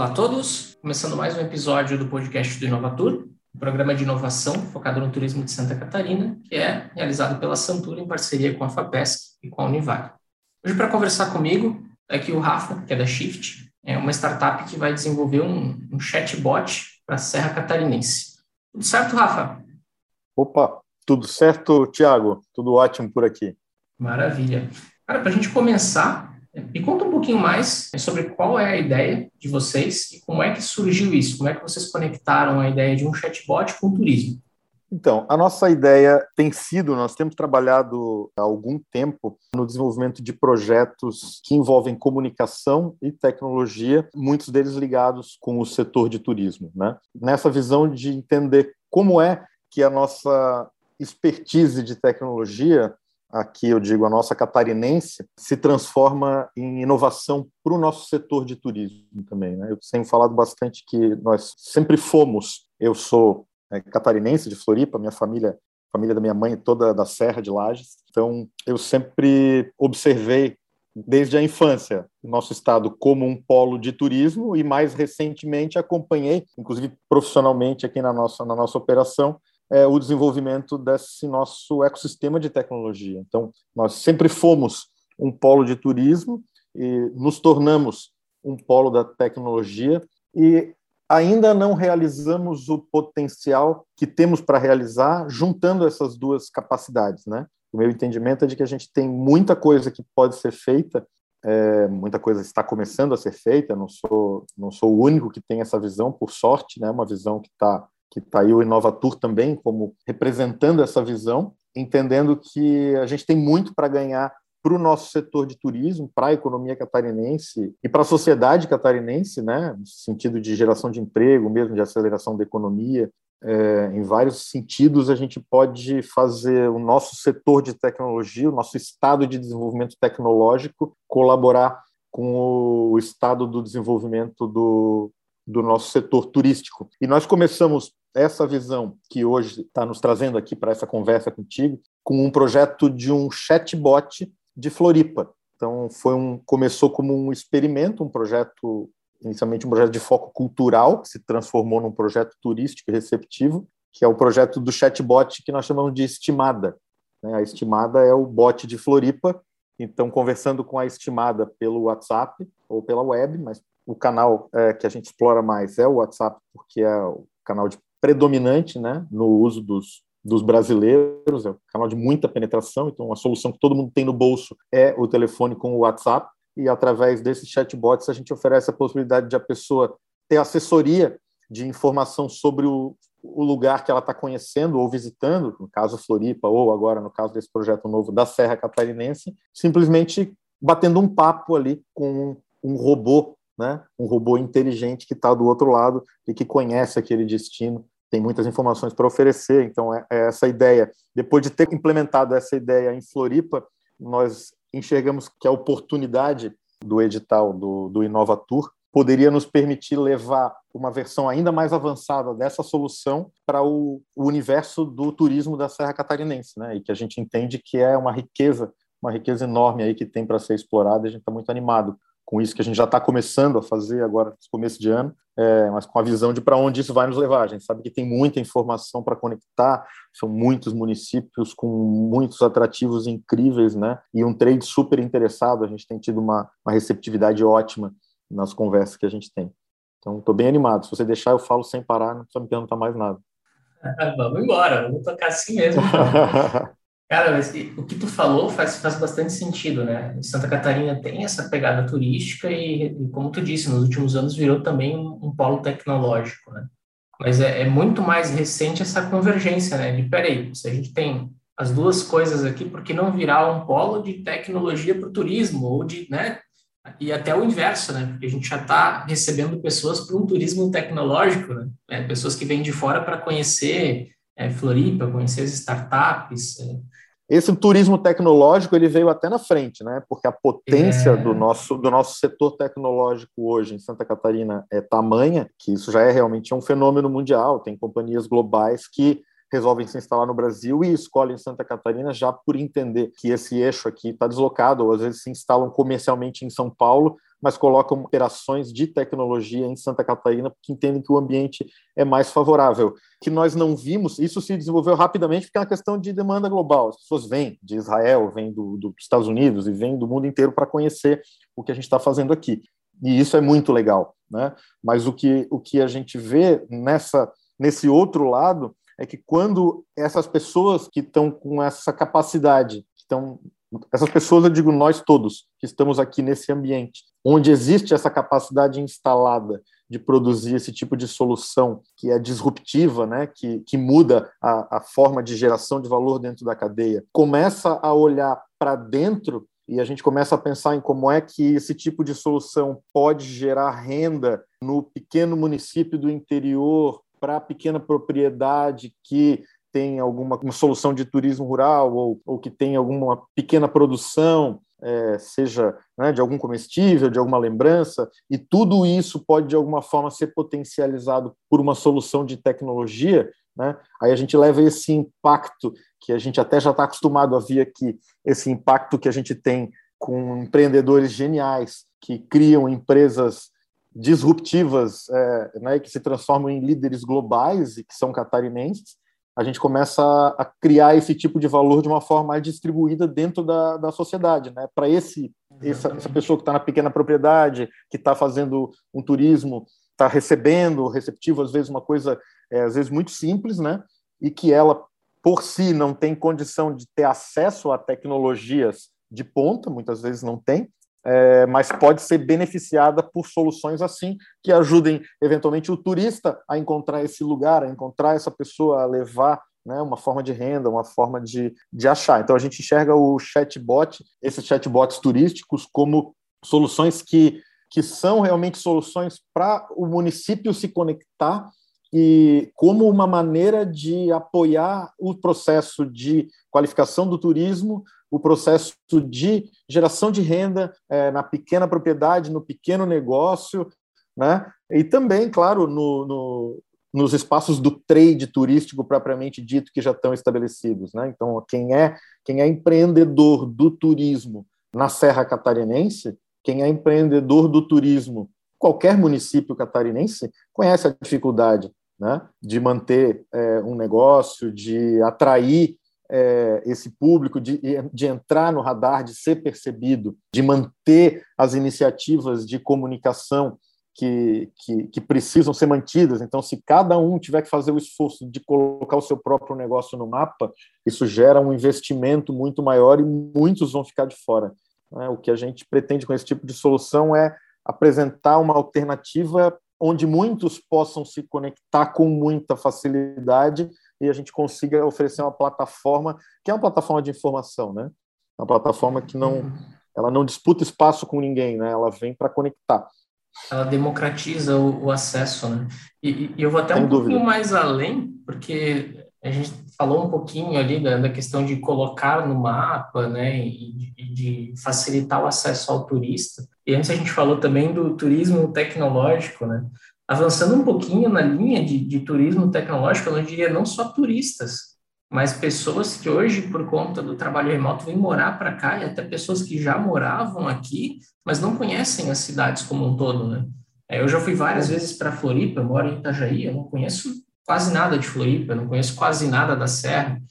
Olá a todos, começando mais um episódio do podcast do Inovatur, um programa de inovação focado no turismo de Santa Catarina, que é realizado pela Santura em parceria com a FAPESC e com a Univag. Hoje, para conversar comigo, é aqui o Rafa, que é da Shift, é uma startup que vai desenvolver um, um chatbot para a Serra Catarinense. Tudo certo, Rafa? Opa, tudo certo, Tiago? Tudo ótimo por aqui. Maravilha. Cara, para a gente começar, me conta um pouquinho mais sobre qual é a ideia de vocês e como é que surgiu isso, como é que vocês conectaram a ideia de um chatbot com o turismo. Então, a nossa ideia tem sido, nós temos trabalhado há algum tempo no desenvolvimento de projetos que envolvem comunicação e tecnologia, muitos deles ligados com o setor de turismo. Né? Nessa visão de entender como é que a nossa expertise de tecnologia aqui eu digo a nossa catarinense, se transforma em inovação para o nosso setor de turismo também. Né? Eu tenho falado bastante que nós sempre fomos, eu sou é, catarinense de Floripa, minha família, família da minha mãe toda da Serra de Lages, então eu sempre observei desde a infância nosso estado como um polo de turismo e mais recentemente acompanhei, inclusive profissionalmente aqui na nossa na nossa operação, é, o desenvolvimento desse nosso ecossistema de tecnologia. Então, nós sempre fomos um polo de turismo e nos tornamos um polo da tecnologia e ainda não realizamos o potencial que temos para realizar juntando essas duas capacidades, né? O meu entendimento é de que a gente tem muita coisa que pode ser feita, é, muita coisa está começando a ser feita. Não sou não sou o único que tem essa visão, por sorte, né? Uma visão que está que está aí o Inovatur também como representando essa visão, entendendo que a gente tem muito para ganhar para o nosso setor de turismo, para a economia catarinense e para a sociedade catarinense, né, no sentido de geração de emprego, mesmo de aceleração da economia, é, em vários sentidos a gente pode fazer o nosso setor de tecnologia, o nosso estado de desenvolvimento tecnológico colaborar com o estado do desenvolvimento do, do nosso setor turístico. E nós começamos essa visão que hoje está nos trazendo aqui para essa conversa contigo, com um projeto de um chatbot de Floripa. Então, foi um começou como um experimento, um projeto inicialmente um projeto de foco cultural, que se transformou num projeto turístico e receptivo, que é o projeto do chatbot que nós chamamos de Estimada. Né? A Estimada é o bot de Floripa, então conversando com a Estimada pelo WhatsApp ou pela web, mas o canal é, que a gente explora mais é o WhatsApp, porque é o canal de predominante né, no uso dos, dos brasileiros, é um canal de muita penetração, então a solução que todo mundo tem no bolso é o telefone com o WhatsApp, e através desses chatbots a gente oferece a possibilidade de a pessoa ter assessoria de informação sobre o, o lugar que ela está conhecendo ou visitando, no caso Floripa, ou agora no caso desse projeto novo da Serra Catarinense, simplesmente batendo um papo ali com um robô né? um robô inteligente que está do outro lado e que conhece aquele destino, tem muitas informações para oferecer. Então, é, é essa ideia. Depois de ter implementado essa ideia em Floripa, nós enxergamos que a oportunidade do edital do, do Inovatur poderia nos permitir levar uma versão ainda mais avançada dessa solução para o, o, universo do turismo da Serra Catarinense, né? E que a gente entende que é uma riqueza, uma riqueza enorme aí que tem para ser explorada. A gente está muito animado com isso que a gente já está começando a fazer agora, no começo de ano, é, mas com a visão de para onde isso vai nos levar. A gente sabe que tem muita informação para conectar, são muitos municípios com muitos atrativos incríveis, né? E um trade super interessado. A gente tem tido uma, uma receptividade ótima nas conversas que a gente tem. Então, estou bem animado. Se você deixar, eu falo sem parar, não precisa me perguntar mais nada. vamos embora, vamos tocar assim mesmo. Cara, mas o que tu falou faz, faz bastante sentido, né? Santa Catarina tem essa pegada turística e, e como tu disse, nos últimos anos virou também um, um polo tecnológico, né? Mas é, é, muito mais recente essa convergência, né? De, peraí, se a gente tem as duas coisas aqui, por que não virar um polo de tecnologia para o turismo? Ou de, né? E até o inverso, né? Porque a gente já está recebendo pessoas para um turismo tecnológico, né? É, pessoas que vêm de fora para conhecer é, Floripa, conhecer as startups, é, esse turismo tecnológico ele veio até na frente, né? Porque a potência é. do nosso do nosso setor tecnológico hoje em Santa Catarina é tamanha que isso já é realmente um fenômeno mundial. Tem companhias globais que resolvem se instalar no Brasil e escolhem Santa Catarina já por entender que esse eixo aqui está deslocado, ou às vezes se instalam comercialmente em São Paulo, mas colocam operações de tecnologia em Santa Catarina porque entendem que o ambiente é mais favorável. Que nós não vimos, isso se desenvolveu rapidamente porque é uma questão de demanda global. As pessoas vêm de Israel, vêm do, dos Estados Unidos e vêm do mundo inteiro para conhecer o que a gente está fazendo aqui. E isso é muito legal. Né? Mas o que, o que a gente vê nessa, nesse outro lado é que quando essas pessoas que estão com essa capacidade, que estão essas pessoas, eu digo nós todos, que estamos aqui nesse ambiente, onde existe essa capacidade instalada de produzir esse tipo de solução que é disruptiva, né, que, que muda a, a forma de geração de valor dentro da cadeia, começa a olhar para dentro e a gente começa a pensar em como é que esse tipo de solução pode gerar renda no pequeno município do interior para a pequena propriedade que tem alguma solução de turismo rural ou, ou que tem alguma pequena produção, é, seja né, de algum comestível, de alguma lembrança, e tudo isso pode de alguma forma ser potencializado por uma solução de tecnologia, né? aí a gente leva esse impacto que a gente até já está acostumado a ver aqui, esse impacto que a gente tem com empreendedores geniais que criam empresas disruptivas, é, né, que se transformam em líderes globais e que são catarinenses, a gente começa a criar esse tipo de valor de uma forma mais distribuída dentro da, da sociedade, né? Para esse essa, essa, pessoa que está na pequena propriedade, que está fazendo um turismo, está recebendo, receptivo às vezes uma coisa é, às vezes muito simples, né? E que ela por si não tem condição de ter acesso a tecnologias de ponta, muitas vezes não tem, é, mas pode ser beneficiada por soluções assim que ajudem eventualmente o turista a encontrar esse lugar, a encontrar essa pessoa, a levar né, uma forma de renda, uma forma de, de achar. Então a gente enxerga o chatbot, esses chatbots turísticos, como soluções que, que são realmente soluções para o município se conectar e como uma maneira de apoiar o processo de qualificação do turismo o processo de geração de renda é, na pequena propriedade, no pequeno negócio, né? E também, claro, no, no, nos espaços do trade turístico propriamente dito que já estão estabelecidos, né? Então, quem é quem é empreendedor do turismo na Serra Catarinense, quem é empreendedor do turismo, qualquer município catarinense conhece a dificuldade, né? De manter é, um negócio, de atrair é, esse público, de, de entrar no radar, de ser percebido, de manter as iniciativas de comunicação que, que, que, precisam ser mantidas. Então, se cada um tiver que fazer o esforço de colocar o seu próprio negócio no mapa, isso gera um investimento muito maior e muitos vão ficar de fora. Né? O que a gente pretende com esse tipo de solução é apresentar uma alternativa onde muitos possam se conectar com muita facilidade e a gente consiga oferecer uma plataforma que é uma plataforma de informação, né? Uma plataforma que não ela não disputa espaço com ninguém, né? Ela vem para conectar. Ela democratiza o, o acesso, né? E, e, eu vou até Sem um dúvida. pouquinho mais além, porque a gente falou um pouquinho ali da, da questão de colocar no mapa, né? E, de facilitar o acesso ao turista. E antes a gente falou também do turismo tecnológico, né? avançando um pouquinho na linha de, de turismo tecnológico, eu diria não só turistas, mas pessoas que hoje, por conta do trabalho remoto, vêm morar para cá, e até pessoas que já moravam aqui, mas não conhecem as cidades como um todo, né? É, eu já fui várias vezes para Floripa, eu moro em Itajaí, eu não conheço quase nada de Floripa, não conheço quase nada da Serra,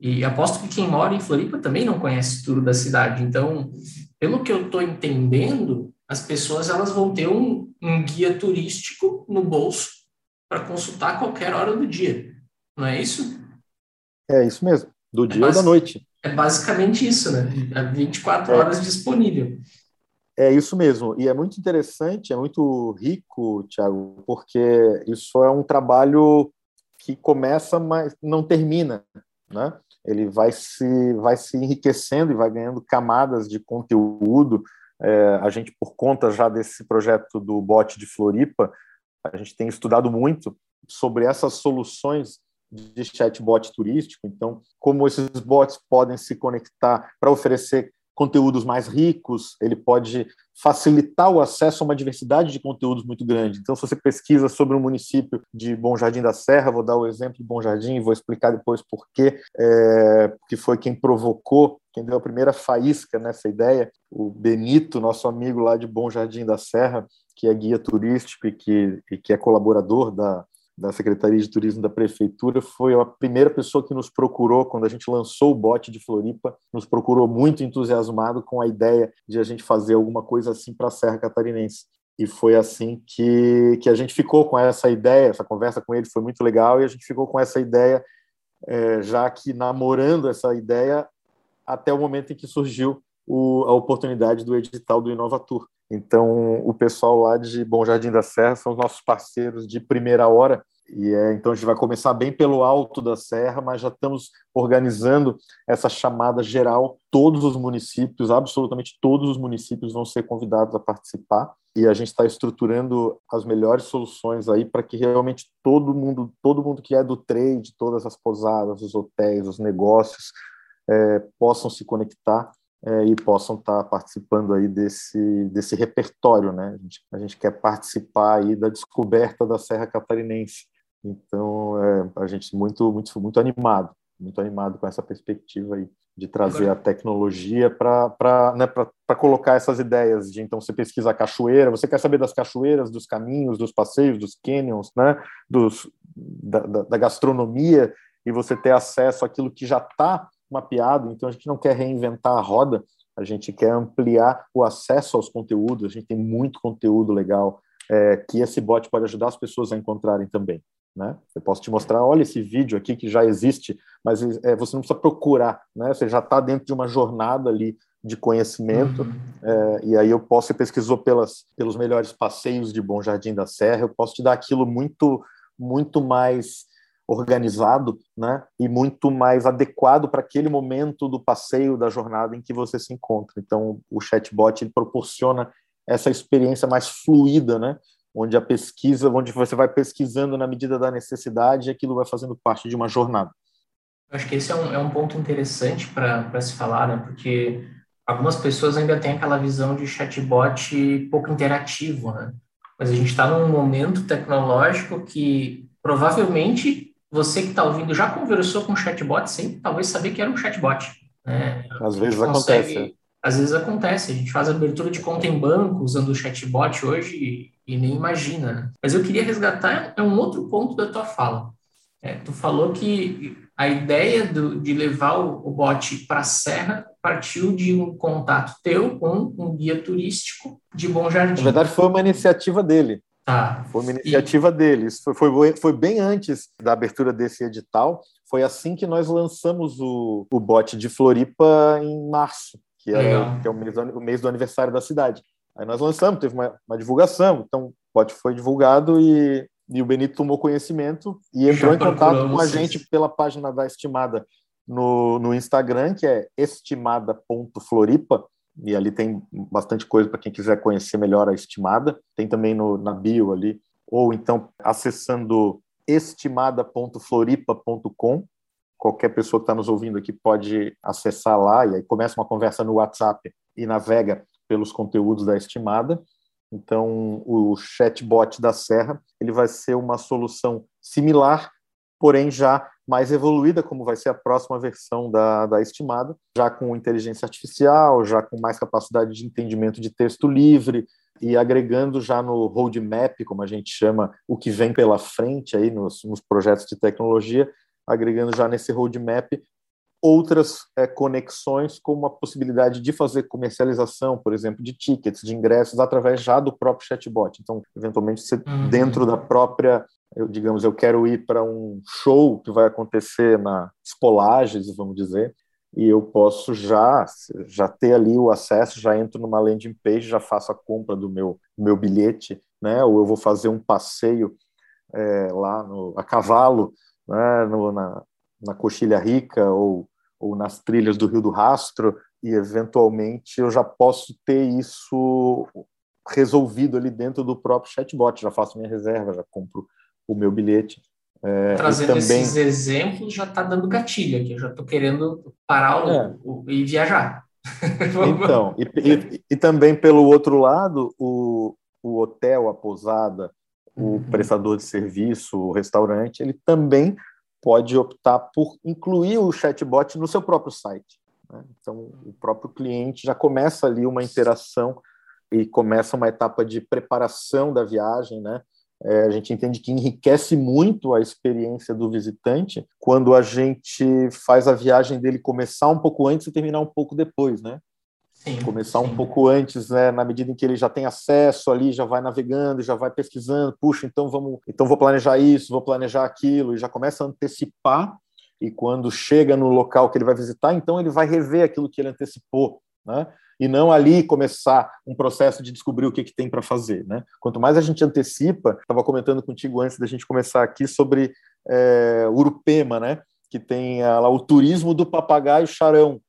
e aposto que quem mora em Floripa também não conhece tudo da cidade. Então, pelo que eu estou entendendo, as pessoas elas vão ter um, um guia turístico no bolso para consultar a qualquer hora do dia. Não é isso? É isso mesmo, do é dia ou da noite. É basicamente isso, né? É 24 é. horas disponível. É isso mesmo, e é muito interessante, é muito rico, Tiago, porque isso é um trabalho que começa, mas não termina, né? Ele vai se, vai se enriquecendo e vai ganhando camadas de conteúdo, é, a gente, por conta já desse projeto do bot de Floripa, a gente tem estudado muito sobre essas soluções de chatbot turístico. Então, como esses bots podem se conectar para oferecer conteúdos mais ricos, ele pode facilitar o acesso a uma diversidade de conteúdos muito grande. Então, se você pesquisa sobre um município de Bom Jardim da Serra, vou dar o exemplo de Bom Jardim vou explicar depois por quê, é, que foi quem provocou, quem deu a primeira faísca nessa ideia, o Benito, nosso amigo lá de Bom Jardim da Serra, que é guia turístico e que, e que é colaborador da, da Secretaria de Turismo da Prefeitura, foi a primeira pessoa que nos procurou quando a gente lançou o bote de Floripa, nos procurou muito entusiasmado com a ideia de a gente fazer alguma coisa assim para a Serra Catarinense. E foi assim que, que a gente ficou com essa ideia, essa conversa com ele foi muito legal, e a gente ficou com essa ideia, é, já que namorando essa ideia até o momento em que surgiu o, a oportunidade do edital do Inovatur. Então, o pessoal lá de Bom Jardim da Serra são os nossos parceiros de primeira hora. E é, então a gente vai começar bem pelo alto da serra, mas já estamos organizando essa chamada geral. Todos os municípios, absolutamente todos os municípios, vão ser convidados a participar. E a gente está estruturando as melhores soluções aí para que realmente todo mundo, todo mundo que é do trade, todas as pousadas, os hotéis, os negócios, é, possam se conectar é, e possam estar participando aí desse, desse repertório, né? A gente, a gente, quer participar aí da descoberta da Serra Catarinense. Então, é, a gente muito, muito, muito animado, muito animado com essa perspectiva aí de trazer a tecnologia para né, colocar essas ideias de então você pesquisa a cachoeira, você quer saber das cachoeiras, dos caminhos, dos passeios, dos canyons, né, dos, da, da, da gastronomia, e você ter acesso àquilo que já está mapeado, então a gente não quer reinventar a roda, a gente quer ampliar o acesso aos conteúdos, a gente tem muito conteúdo legal é, que esse bot pode ajudar as pessoas a encontrarem também. Né? Eu posso te mostrar, olha esse vídeo aqui que já existe, mas é, você não precisa procurar, né? Você já está dentro de uma jornada ali de conhecimento, uhum. é, e aí eu posso, você pesquisou pelas, pelos melhores passeios de Bom Jardim da Serra, eu posso te dar aquilo muito, muito mais organizado, né, e muito mais adequado para aquele momento do passeio, da jornada em que você se encontra. Então, o chatbot ele proporciona essa experiência mais fluida, né, onde a pesquisa, onde você vai pesquisando na medida da necessidade, e aquilo vai fazendo parte de uma jornada. Eu acho que esse é um, é um ponto interessante para se falar, né, porque algumas pessoas ainda têm aquela visão de chatbot pouco interativo, né, mas a gente está num momento tecnológico que provavelmente você que está ouvindo já conversou com um chatbot sem talvez saber que era um chatbot. Né? Às vezes consegue, acontece. Às vezes acontece. A gente faz abertura de conta em banco usando o chatbot hoje e, e nem imagina. Né? Mas eu queria resgatar é um outro ponto da tua fala. É, tu falou que a ideia do, de levar o, o bot para a serra partiu de um contato teu com um guia turístico de Bom Jardim. Na verdade, foi uma iniciativa dele. Tá. Foi uma iniciativa e... deles. Foi, foi, foi, bem antes da abertura desse edital. Foi assim que nós lançamos o, o bot de Floripa em março, que é, que é o, mês do, o mês do aniversário da cidade. Aí nós lançamos, teve uma, uma divulgação, então o bot foi divulgado e, e o Benito tomou conhecimento e entrou Já em contato com a gente pela página da Estimada no, no Instagram, que é estimada.floripa e ali tem bastante coisa para quem quiser conhecer melhor a estimada. Tem também no, na bio ali, ou então acessando estimada.floripa.com. Qualquer pessoa que está nos ouvindo aqui pode acessar lá e aí começa uma conversa no WhatsApp e navega pelos conteúdos da estimada. Então, o chatbot da Serra ele vai ser uma solução similar, porém já mais evoluída, como vai ser a próxima versão da, da estimada, já com inteligência artificial, já com mais capacidade de entendimento de texto livre e agregando já no roadmap, como a gente chama, o que vem pela frente aí nos, nos projetos de tecnologia, agregando já nesse roadmap outras é, conexões, como a possibilidade de fazer comercialização, por exemplo, de tickets, de ingressos, através já do próprio chatbot. Então, eventualmente, você, uhum. dentro da própria eu, digamos, eu quero ir para um show que vai acontecer na Espolages, vamos dizer, e eu posso já já ter ali o acesso, já entro numa landing page, já faço a compra do meu meu bilhete, né? Ou eu vou fazer um passeio é, lá no, a cavalo, né? No, na, na Coxilha Rica ou, ou nas trilhas do Rio do Rastro e eventualmente eu já posso ter isso resolvido ali dentro do próprio chatbot, já faço minha reserva, já compro o meu bilhete. É, Trazendo também... esses exemplos já está dando gatilho aqui, eu já estou querendo parar o, é. o, e viajar. então, e, e, e, também pelo outro lado, o, o hotel, a pousada, o uhum. prestador de serviço, o restaurante, ele também pode optar por incluir o chatbot no seu próprio site. Né? Então, o próprio cliente já começa ali uma interação e começa uma etapa de preparação da viagem, né? É, a gente entende que enriquece muito a experiência do visitante quando a gente faz a viagem dele começar um pouco antes e terminar um pouco depois, né? Sim, começar sim. um pouco antes, né, na medida em que ele já tem acesso ali, já vai navegando, já vai pesquisando, puxa, então vamos, então vou planejar isso, vou planejar aquilo, e já começa a antecipar. E quando chega no local que ele vai visitar, então ele vai rever aquilo que ele antecipou, né? E não ali começar um processo de descobrir o que, que tem para fazer, né? Quanto mais a gente antecipa, estava comentando contigo antes da gente começar aqui sobre é, Urupema, né? Que tem lá o turismo do papagaio charão,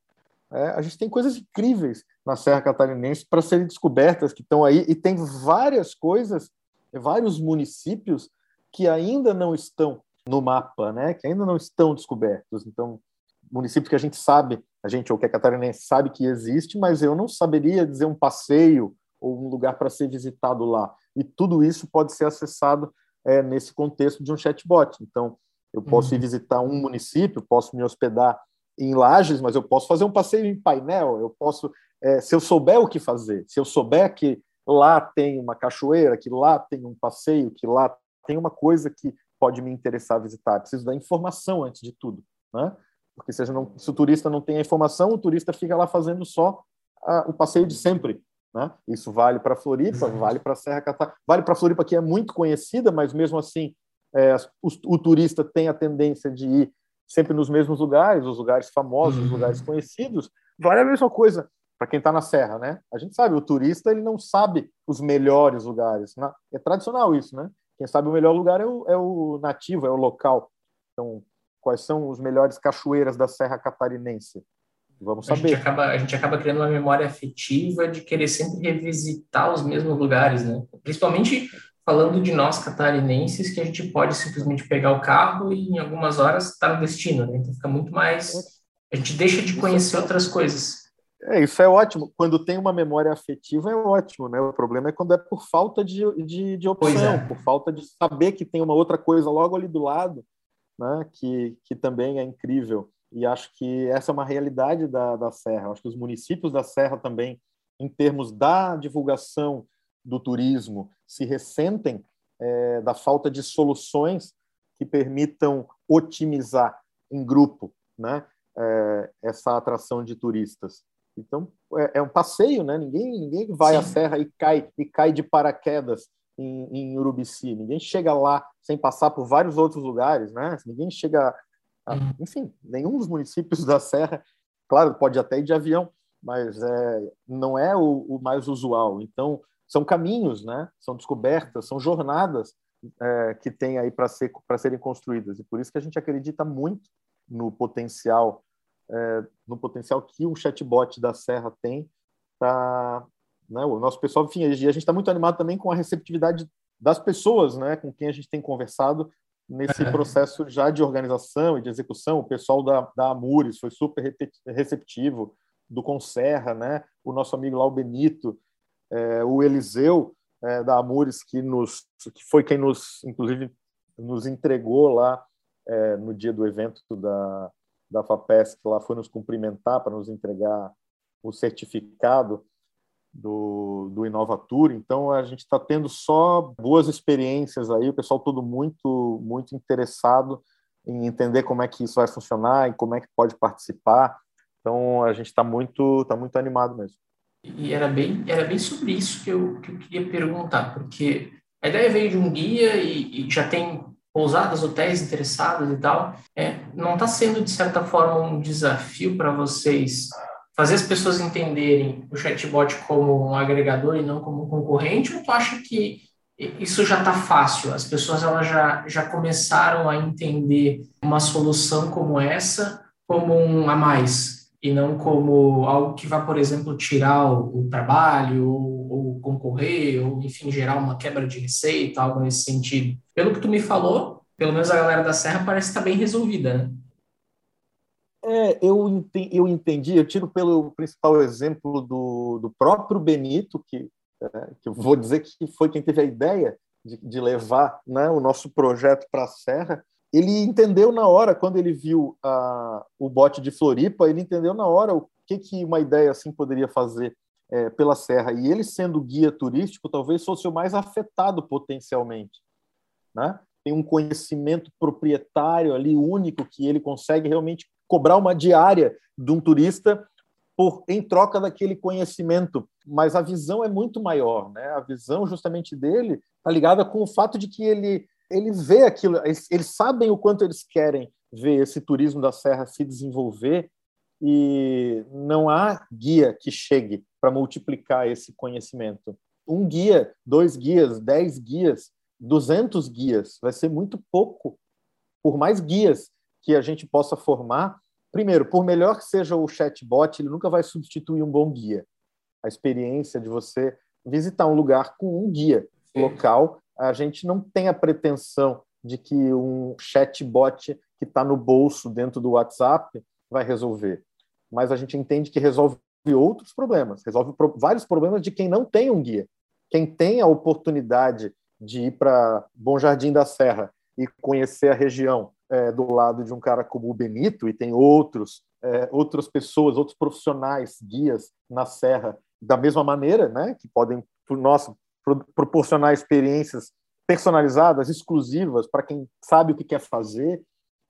é, a gente tem coisas incríveis na Serra Catarinense para serem descobertas que estão aí, e tem várias coisas, vários municípios que ainda não estão no mapa, né? que ainda não estão descobertos. Então, municípios que a gente sabe, a gente, ou que é catarinense, sabe que existe, mas eu não saberia dizer um passeio ou um lugar para ser visitado lá. E tudo isso pode ser acessado é, nesse contexto de um chatbot. Então, eu posso uhum. ir visitar um município, posso me hospedar em Lages, mas eu posso fazer um passeio em painel, eu posso, é, se eu souber o que fazer, se eu souber que lá tem uma cachoeira, que lá tem um passeio, que lá tem uma coisa que pode me interessar visitar, preciso da informação antes de tudo, né? Porque se, não, se o turista não tem a informação, o turista fica lá fazendo só a, o passeio de sempre, né? Isso vale para Floripa, vale para Serra Catarina, vale para Floripa que é muito conhecida, mas mesmo assim é, o, o turista tem a tendência de ir sempre nos mesmos lugares, os lugares famosos, os uhum. lugares conhecidos, vale a mesma coisa para quem está na serra, né? A gente sabe, o turista ele não sabe os melhores lugares. É tradicional isso, né? Quem sabe o melhor lugar é o, é o nativo, é o local. Então, quais são os melhores cachoeiras da Serra Catarinense? Vamos saber. A gente, acaba, a gente acaba criando uma memória afetiva de querer sempre revisitar os mesmos lugares, né? Principalmente falando de nós catarinenses, que a gente pode simplesmente pegar o carro e em algumas horas estar tá no destino, né? Então fica muito mais. A gente deixa de conhecer outras coisas. É, isso é ótimo. Quando tem uma memória afetiva, é ótimo, né? O problema é quando é por falta de, de, de opção, é. por falta de saber que tem uma outra coisa logo ali do lado, né? Que, que também é incrível. E acho que essa é uma realidade da, da Serra. Acho que os municípios da Serra também, em termos da divulgação do turismo se ressentem é, da falta de soluções que permitam otimizar em grupo né, é, essa atração de turistas. Então, é, é, um passeio, né? Ninguém, ninguém vai Sim. à serra e cai, e cai de paraquedas em, em Urubici. Ninguém chega lá sem passar por vários outros lugares, né? Ninguém chega... A, uhum. enfim, nenhum dos municípios da serra, claro, pode até ir de avião, mas é, não é o, o mais usual. Então, são caminhos, né? São descobertas, são jornadas é, que tem aí para ser, para serem construídas. E por isso que a gente acredita muito no potencial, é, no potencial que um chatbot da Serra tem para né, o nosso pessoal, enfim, a gente está muito animado também com a receptividade das pessoas, né, com quem a gente tem conversado nesse processo já de organização e de execução. O pessoal da, da Amures foi super receptivo, do Conserra, né, o nosso amigo lá, o Benito, é, o Eliseu é, da Amores, que, nos, que foi quem nos, inclusive, nos entregou lá é, no dia do evento da, da FAPESC, lá foi nos cumprimentar para nos entregar o certificado do, do Inovatur. Então, a gente está tendo só boas experiências aí, o pessoal todo muito, muito interessado em entender como é que isso vai funcionar e como é que pode participar. Então, a gente está muito, tá muito animado mesmo. E era bem, era bem sobre isso que eu, que eu queria perguntar, porque a ideia veio de um guia e, e já tem pousadas, hotéis interessados e tal. É, não está sendo, de certa forma, um desafio para vocês fazer as pessoas entenderem o chatbot como um agregador e não como um concorrente, ou tu acha que isso já está fácil? As pessoas elas já, já começaram a entender uma solução como essa como um a mais, e não como algo que vai, por exemplo, tirar o, o trabalho ou, ou, concorrer, ou, enfim, gerar uma quebra de receita, algo nesse sentido. Pelo que tu me falou, pelo menos a galera da Serra parece estar bem resolvida, né? É, eu entendi, eu entendi, eu tiro pelo principal exemplo do, do próprio Benito, que, é, que eu vou dizer que foi quem teve a ideia de, de levar né, o nosso projeto para a Serra. Ele entendeu na hora, quando ele viu a, o bote de Floripa, ele entendeu na hora o que, que uma ideia assim poderia fazer é, pela Serra. E ele, sendo guia turístico, talvez fosse o mais afetado potencialmente. Né? Tem um conhecimento proprietário ali único que ele consegue realmente cobrar uma diária de um turista por em troca daquele conhecimento, mas a visão é muito maior, né? A visão justamente dele está ligada com o fato de que ele ele vê aquilo, eles, eles sabem o quanto eles querem ver esse turismo da serra se desenvolver e não há guia que chegue para multiplicar esse conhecimento. Um guia, dois guias, dez guias, duzentos guias, vai ser muito pouco. Por mais guias que a gente possa formar, primeiro, por melhor que seja o chatbot, ele nunca vai substituir um bom guia. A experiência de você visitar um lugar com um guia Sim. local, a gente não tem a pretensão de que um chatbot que está no bolso dentro do WhatsApp vai resolver. Mas a gente entende que resolve outros problemas, resolve vários problemas de quem não tem um guia. Quem tem a oportunidade de ir para Bom Jardim da Serra e conhecer a região é, do lado de um cara como o Benito, e tem outros, é, outras pessoas, outros profissionais, guias na Serra, da mesma maneira, né, que podem, por nosso, proporcionar experiências personalizadas, exclusivas, para quem sabe o que quer fazer.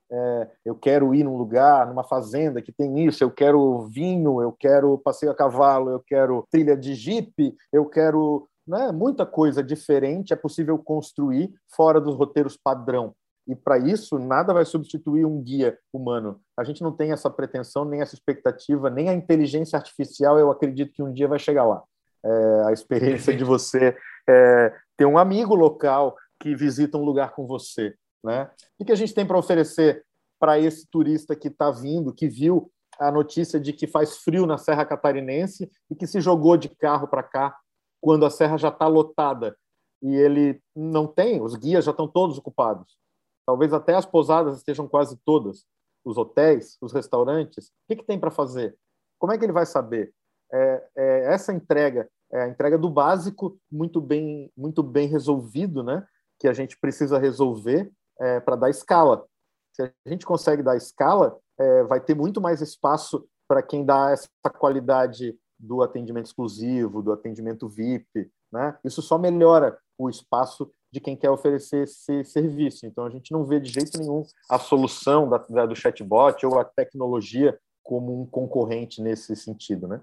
É, eu quero ir num lugar, numa fazenda que tem isso, eu quero vinho, eu quero passeio a cavalo, eu quero trilha de jipe, eu quero né, muita coisa diferente é possível construir fora dos roteiros padrão. E para isso, nada vai substituir um guia humano. A gente não tem essa pretensão, nem essa expectativa, nem a inteligência artificial. Eu acredito que um dia vai chegar lá. É, a experiência de você é, ter um amigo local que visita um lugar com você. Né? O que a gente tem para oferecer para esse turista que está vindo, que viu a notícia de que faz frio na Serra Catarinense e que se jogou de carro para cá quando a serra já está lotada e ele não tem, os guias já estão todos ocupados. Talvez até as pousadas estejam quase todas, os hotéis, os restaurantes. O que, que tem para fazer? Como é que ele vai saber? É, é, essa entrega é a entrega do básico muito bem, muito bem resolvido, né? Que a gente precisa resolver é, para dar escala. Se a gente consegue dar escala, é, vai ter muito mais espaço para quem dá essa qualidade do atendimento exclusivo, do atendimento VIP, né? Isso só melhora o espaço de quem quer oferecer esse serviço. Então, a gente não vê de jeito nenhum a solução da, da, do chatbot ou a tecnologia como um concorrente nesse sentido, né?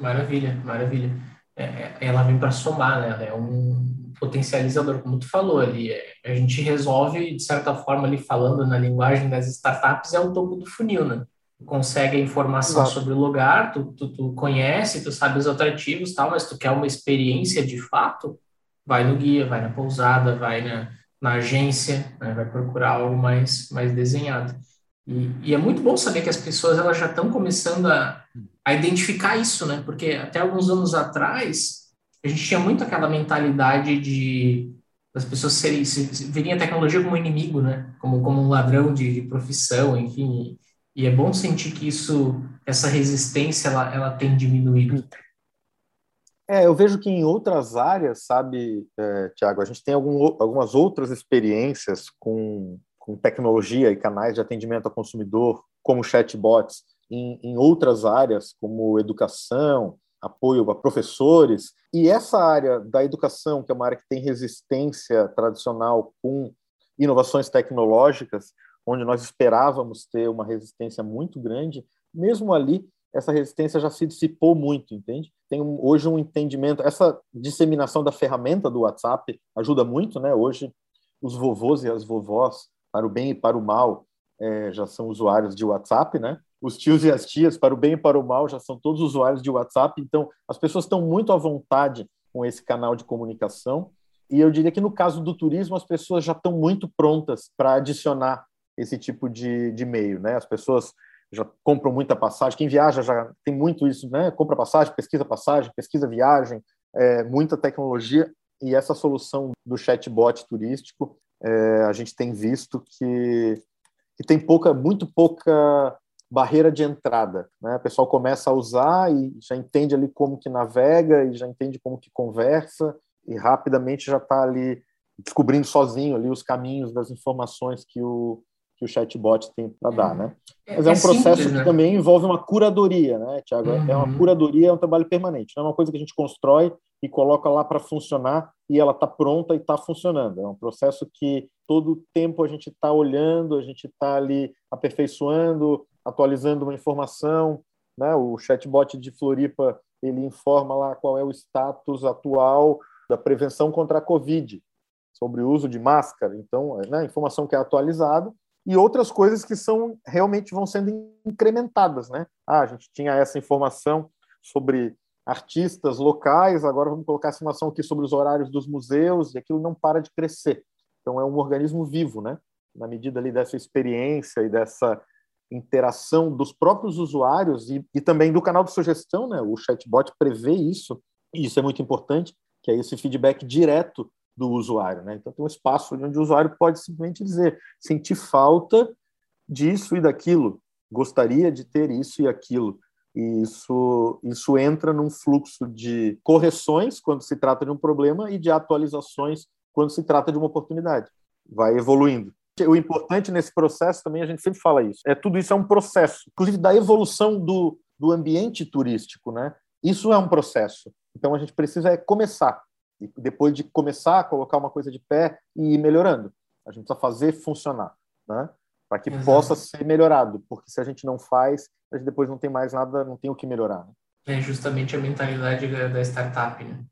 Maravilha, maravilha. É, é ela vem para somar, né? Ela é um potencializador, como tu falou ali. É, a gente resolve, de certa forma, ali falando na linguagem das startups, é o topo do funil, né? Consegue a informação Exato. sobre o lugar, tu, tu, tu conhece, tu sabe os atrativos tal, mas tu quer uma experiência de fato, vai no guia, vai na pousada, vai na, na agência, né, vai procurar algo mais, mais desenhado. E, e, é muito bom saber que as pessoas elas já estão começando a, a identificar isso, né? Porque até alguns anos atrás a gente tinha muito aquela mentalidade de as pessoas serem, se, verem a tecnologia como inimigo, né? Como, como um ladrão de, de profissão, enfim. E, e é bom sentir que isso, essa resistência, ela, ela tem diminuído. É, eu vejo que em outras áreas, sabe, é, Tiago, a gente tem algum, algumas outras experiências com, com tecnologia e canais de atendimento ao consumidor, como chatbots, em, em outras áreas, como educação, apoio a professores. E essa área da educação, que é uma área que tem resistência tradicional com inovações tecnológicas, onde nós esperávamos ter uma resistência muito grande, mesmo ali essa resistência já se dissipou muito, entende? Tem um, hoje um entendimento, essa disseminação da ferramenta do WhatsApp ajuda muito, né? Hoje os vovôs e as vovós, para o bem e para o mal, é, já são usuários de WhatsApp, né? Os tios e as tias, para o bem e para o mal, já são todos usuários de WhatsApp. Então, as pessoas estão muito à vontade com esse canal de comunicação. E eu diria que no caso do turismo, as pessoas já estão muito prontas para adicionar esse tipo de, de meio, né? As pessoas já compram muita passagem. Quem viaja já tem muito isso, né? Compra passagem, pesquisa passagem, pesquisa viagem, é, muita tecnologia. E essa solução do chatbot turístico, é, a gente tem visto que, que tem pouca, muito pouca barreira de entrada. Né? O pessoal começa a usar e já entende ali como que navega e já entende como que conversa e rapidamente já está ali descobrindo sozinho ali os caminhos das informações que o que o chatbot tem para dar, né? É, Mas é, é um processo simples, né? que também envolve uma curadoria, né, Tiago? Uhum. É uma uhum. curadoria, é um trabalho permanente. Não é uma coisa que a gente constrói e coloca lá para funcionar e ela está pronta e está funcionando. É um processo que todo o tempo a gente está olhando, a gente está ali aperfeiçoando, atualizando uma informação. Né? O chatbot de Floripa ele informa lá qual é o status atual da prevenção contra a Covid, sobre o uso de máscara. Então, né, informação que é atualizada e outras coisas que são realmente vão sendo incrementadas, né? Ah, a gente tinha essa informação sobre artistas locais, agora vamos colocar essa informação aqui sobre os horários dos museus, e aquilo não para de crescer. Então é um organismo vivo, né? Na medida ali dessa experiência e dessa interação dos próprios usuários e, e também do canal de sugestão, né? O chatbot prevê isso, e isso é muito importante, que é esse feedback direto do usuário. Né? Então, tem um espaço onde o usuário pode simplesmente dizer: sentir falta disso e daquilo, gostaria de ter isso e aquilo. E isso, isso entra num fluxo de correções quando se trata de um problema e de atualizações quando se trata de uma oportunidade. Vai evoluindo. O importante nesse processo também, a gente sempre fala isso, é tudo isso é um processo, inclusive da evolução do, do ambiente turístico, né? Isso é um processo. Então a gente precisa é começar e depois de começar a colocar uma coisa de pé e ir melhorando. A gente precisa fazer funcionar, né? Para que Exato. possa ser melhorado, porque se a gente não faz, a gente depois não tem mais nada, não tem o que melhorar. Né? É justamente a mentalidade da startup, né?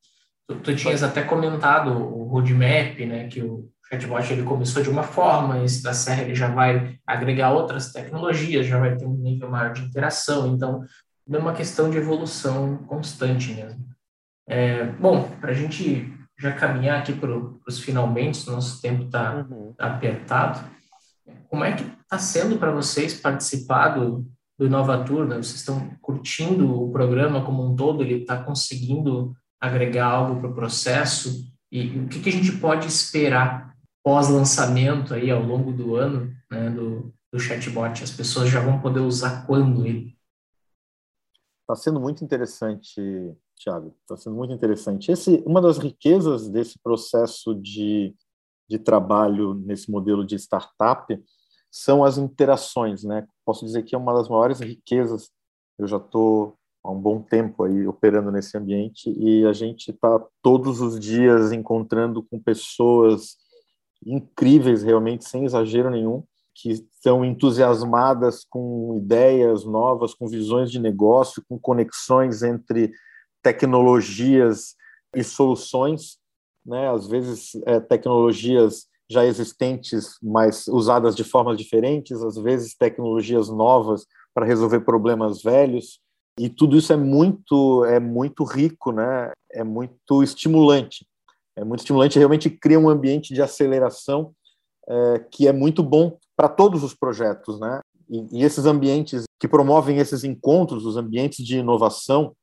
Tu, tu tinhas até comentado o roadmap, né? Que o chatbot ele começou de uma forma, esse da Serra ele já vai agregar outras tecnologias, já vai ter um nível maior de interação, então é uma questão de evolução constante mesmo. É, bom, para a gente já caminhar aqui para os finalmente, nosso tempo está uhum. tá apertado. Como é que está sendo para vocês participar do, do Inovatur? Né? Vocês estão curtindo o programa como um todo? Ele está conseguindo agregar algo para o processo? E, e, o que, que a gente pode esperar pós-lançamento aí ao longo do ano né, do, do chatbot? As pessoas já vão poder usar quando ele? Está sendo muito interessante Tiago. Está sendo muito interessante. Esse, uma das riquezas desse processo de, de trabalho nesse modelo de startup são as interações, né? Posso dizer que é uma das maiores riquezas. Eu já estou há um bom tempo aí operando nesse ambiente e a gente está todos os dias encontrando com pessoas incríveis, realmente, sem exagero nenhum, que estão entusiasmadas com ideias novas, com visões de negócio, com conexões entre tecnologias e soluções, né? às vezes é, tecnologias já existentes, mas usadas de formas diferentes, às vezes tecnologias novas para resolver problemas velhos, e tudo isso é muito é muito rico, né? É muito estimulante. É muito estimulante, realmente cria um ambiente de aceleração é, que é muito bom para todos os projetos, né? E, e esses ambientes que promovem esses encontros, os ambientes de inovação,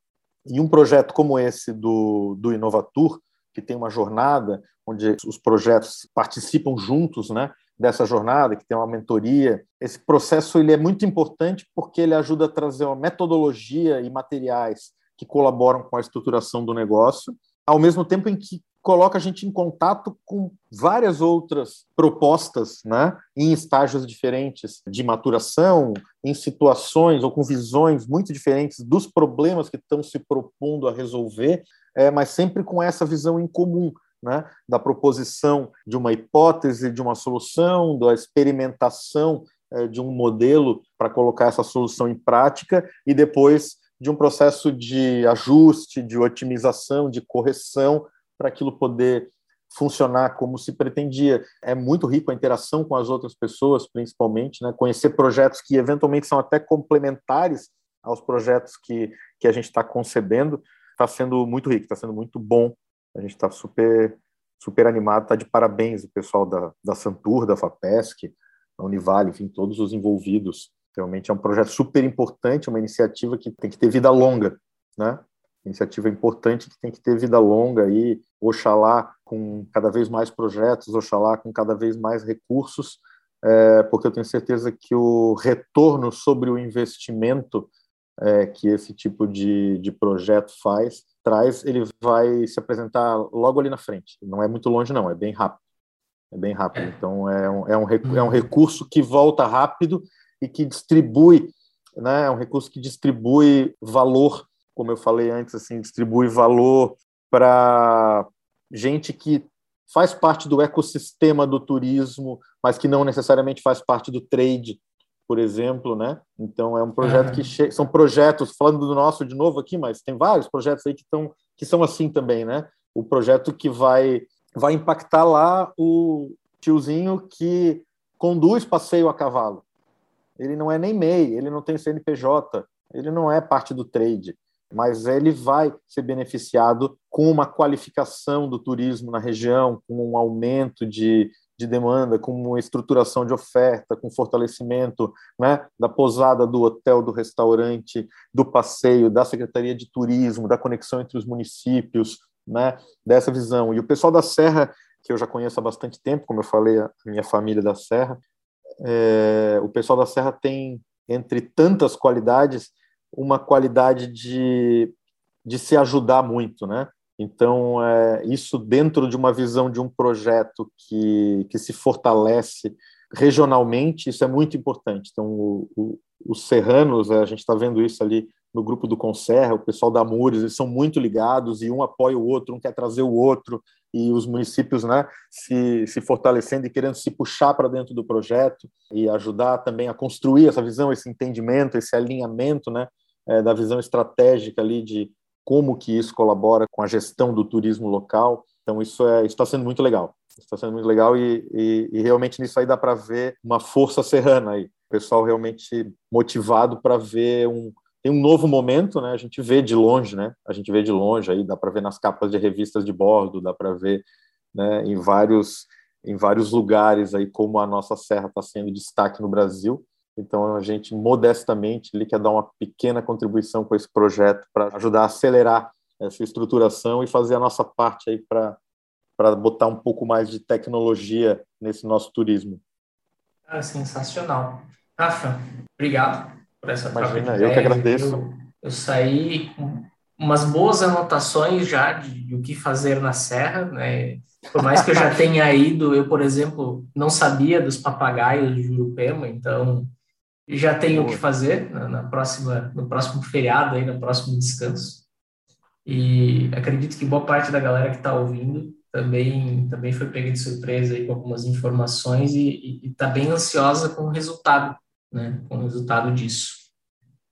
e um projeto como esse do, do Inovatur, que tem uma jornada onde os projetos participam juntos, né, dessa jornada, que tem uma mentoria. Esse processo ele é muito importante porque ele ajuda a trazer uma metodologia e materiais que colaboram com a estruturação do negócio, ao mesmo tempo em que coloca a gente em contato com várias outras propostas, né, em estágios diferentes de maturação, em situações ou com visões muito diferentes dos problemas que estão se propondo a resolver, é, mas sempre com essa visão em comum, né, da proposição de uma hipótese, de uma solução, da experimentação é, de um modelo para colocar essa solução em prática e depois de um processo de ajuste, de otimização, de correção para aquilo poder funcionar como se pretendia. É muito rico a interação com as outras pessoas, principalmente, né? conhecer projetos que eventualmente são até complementares aos projetos que, que a gente está concebendo, está sendo muito rico, está sendo muito bom. A gente está super super animado, está de parabéns o pessoal da, da Santur, da FAPESC, da Univale, enfim, todos os envolvidos. Realmente é um projeto super importante, uma iniciativa que tem que ter vida longa, né? Iniciativa importante que tem que ter vida longa aí, oxalá com cada vez mais projetos, oxalá com cada vez mais recursos, é, porque eu tenho certeza que o retorno sobre o investimento é, que esse tipo de, de projeto faz, traz, ele vai se apresentar logo ali na frente. Não é muito longe, não, é bem rápido. É bem rápido. É. Então, é um, é, um, é um recurso que volta rápido e que distribui, né, é um recurso que distribui valor, como eu falei antes, assim, distribui valor para gente que faz parte do ecossistema do turismo, mas que não necessariamente faz parte do trade, por exemplo, né? Então é um projeto uhum. que são projetos falando do nosso de novo aqui, mas tem vários projetos aí que estão que são assim também, né? O projeto que vai vai impactar lá o tiozinho que conduz passeio a cavalo. Ele não é nem MEI, ele não tem CNPJ, ele não é parte do trade, mas ele vai ser beneficiado com uma qualificação do turismo na região, com um aumento de, de demanda, com uma estruturação de oferta, com fortalecimento né, da posada, do hotel, do restaurante, do passeio, da Secretaria de Turismo, da conexão entre os municípios, né, dessa visão. E o pessoal da Serra, que eu já conheço há bastante tempo, como eu falei, a minha família da Serra, é, o pessoal da Serra tem, entre tantas qualidades, uma qualidade de, de se ajudar muito, né? Então, é, isso dentro de uma visão de um projeto que, que se fortalece regionalmente, isso é muito importante. Então, o, o, os serranos, a gente está vendo isso ali no grupo do Conserra, o pessoal da Mures, eles são muito ligados e um apoia o outro, um quer trazer o outro, e os municípios né, se, se fortalecendo e querendo se puxar para dentro do projeto e ajudar também a construir essa visão, esse entendimento, esse alinhamento né, é, da visão estratégica ali de como que isso colabora com a gestão do turismo local. Então, isso é, está sendo muito legal. Está sendo muito legal e, e, e realmente nisso aí dá para ver uma força serrana aí. O pessoal realmente motivado para ver um, tem um novo momento, né? A gente vê de longe, né? A gente vê de longe aí, dá para ver nas capas de revistas de bordo, dá para ver, né, em vários em vários lugares aí como a nossa serra está sendo destaque no Brasil. Então, a gente modestamente quer dar uma pequena contribuição com esse projeto para ajudar a acelerar essa estruturação e fazer a nossa parte aí para para botar um pouco mais de tecnologia nesse nosso turismo. Ah, sensacional. Rafa, obrigado por essa Imagina, eu que agradeço. Eu, eu, saí com umas boas anotações já de, de o que fazer na Serra, né? Por mais que eu já tenha ido, eu, por exemplo, não sabia dos papagaios de Jurupema, então já tenho o que fazer na, na, próxima, no próximo feriado, aí, no próximo descanso. E acredito que boa parte da galera que está ouvindo também também foi pega de surpresa aí com algumas informações e está bem ansiosa com o resultado, né? Com o resultado disso.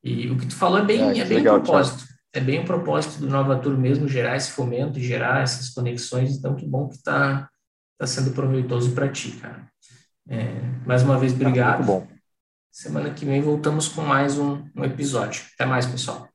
E o que tu falou é bem, é, é bem legal, o propósito. É bem o propósito do Nova Tour mesmo, gerar esse fomento, gerar essas conexões. Então, que bom que está tá sendo proveitoso para ti, cara. É, mais uma vez, obrigado. muito bom. Semana que vem voltamos com mais um, um episódio. Até mais, pessoal.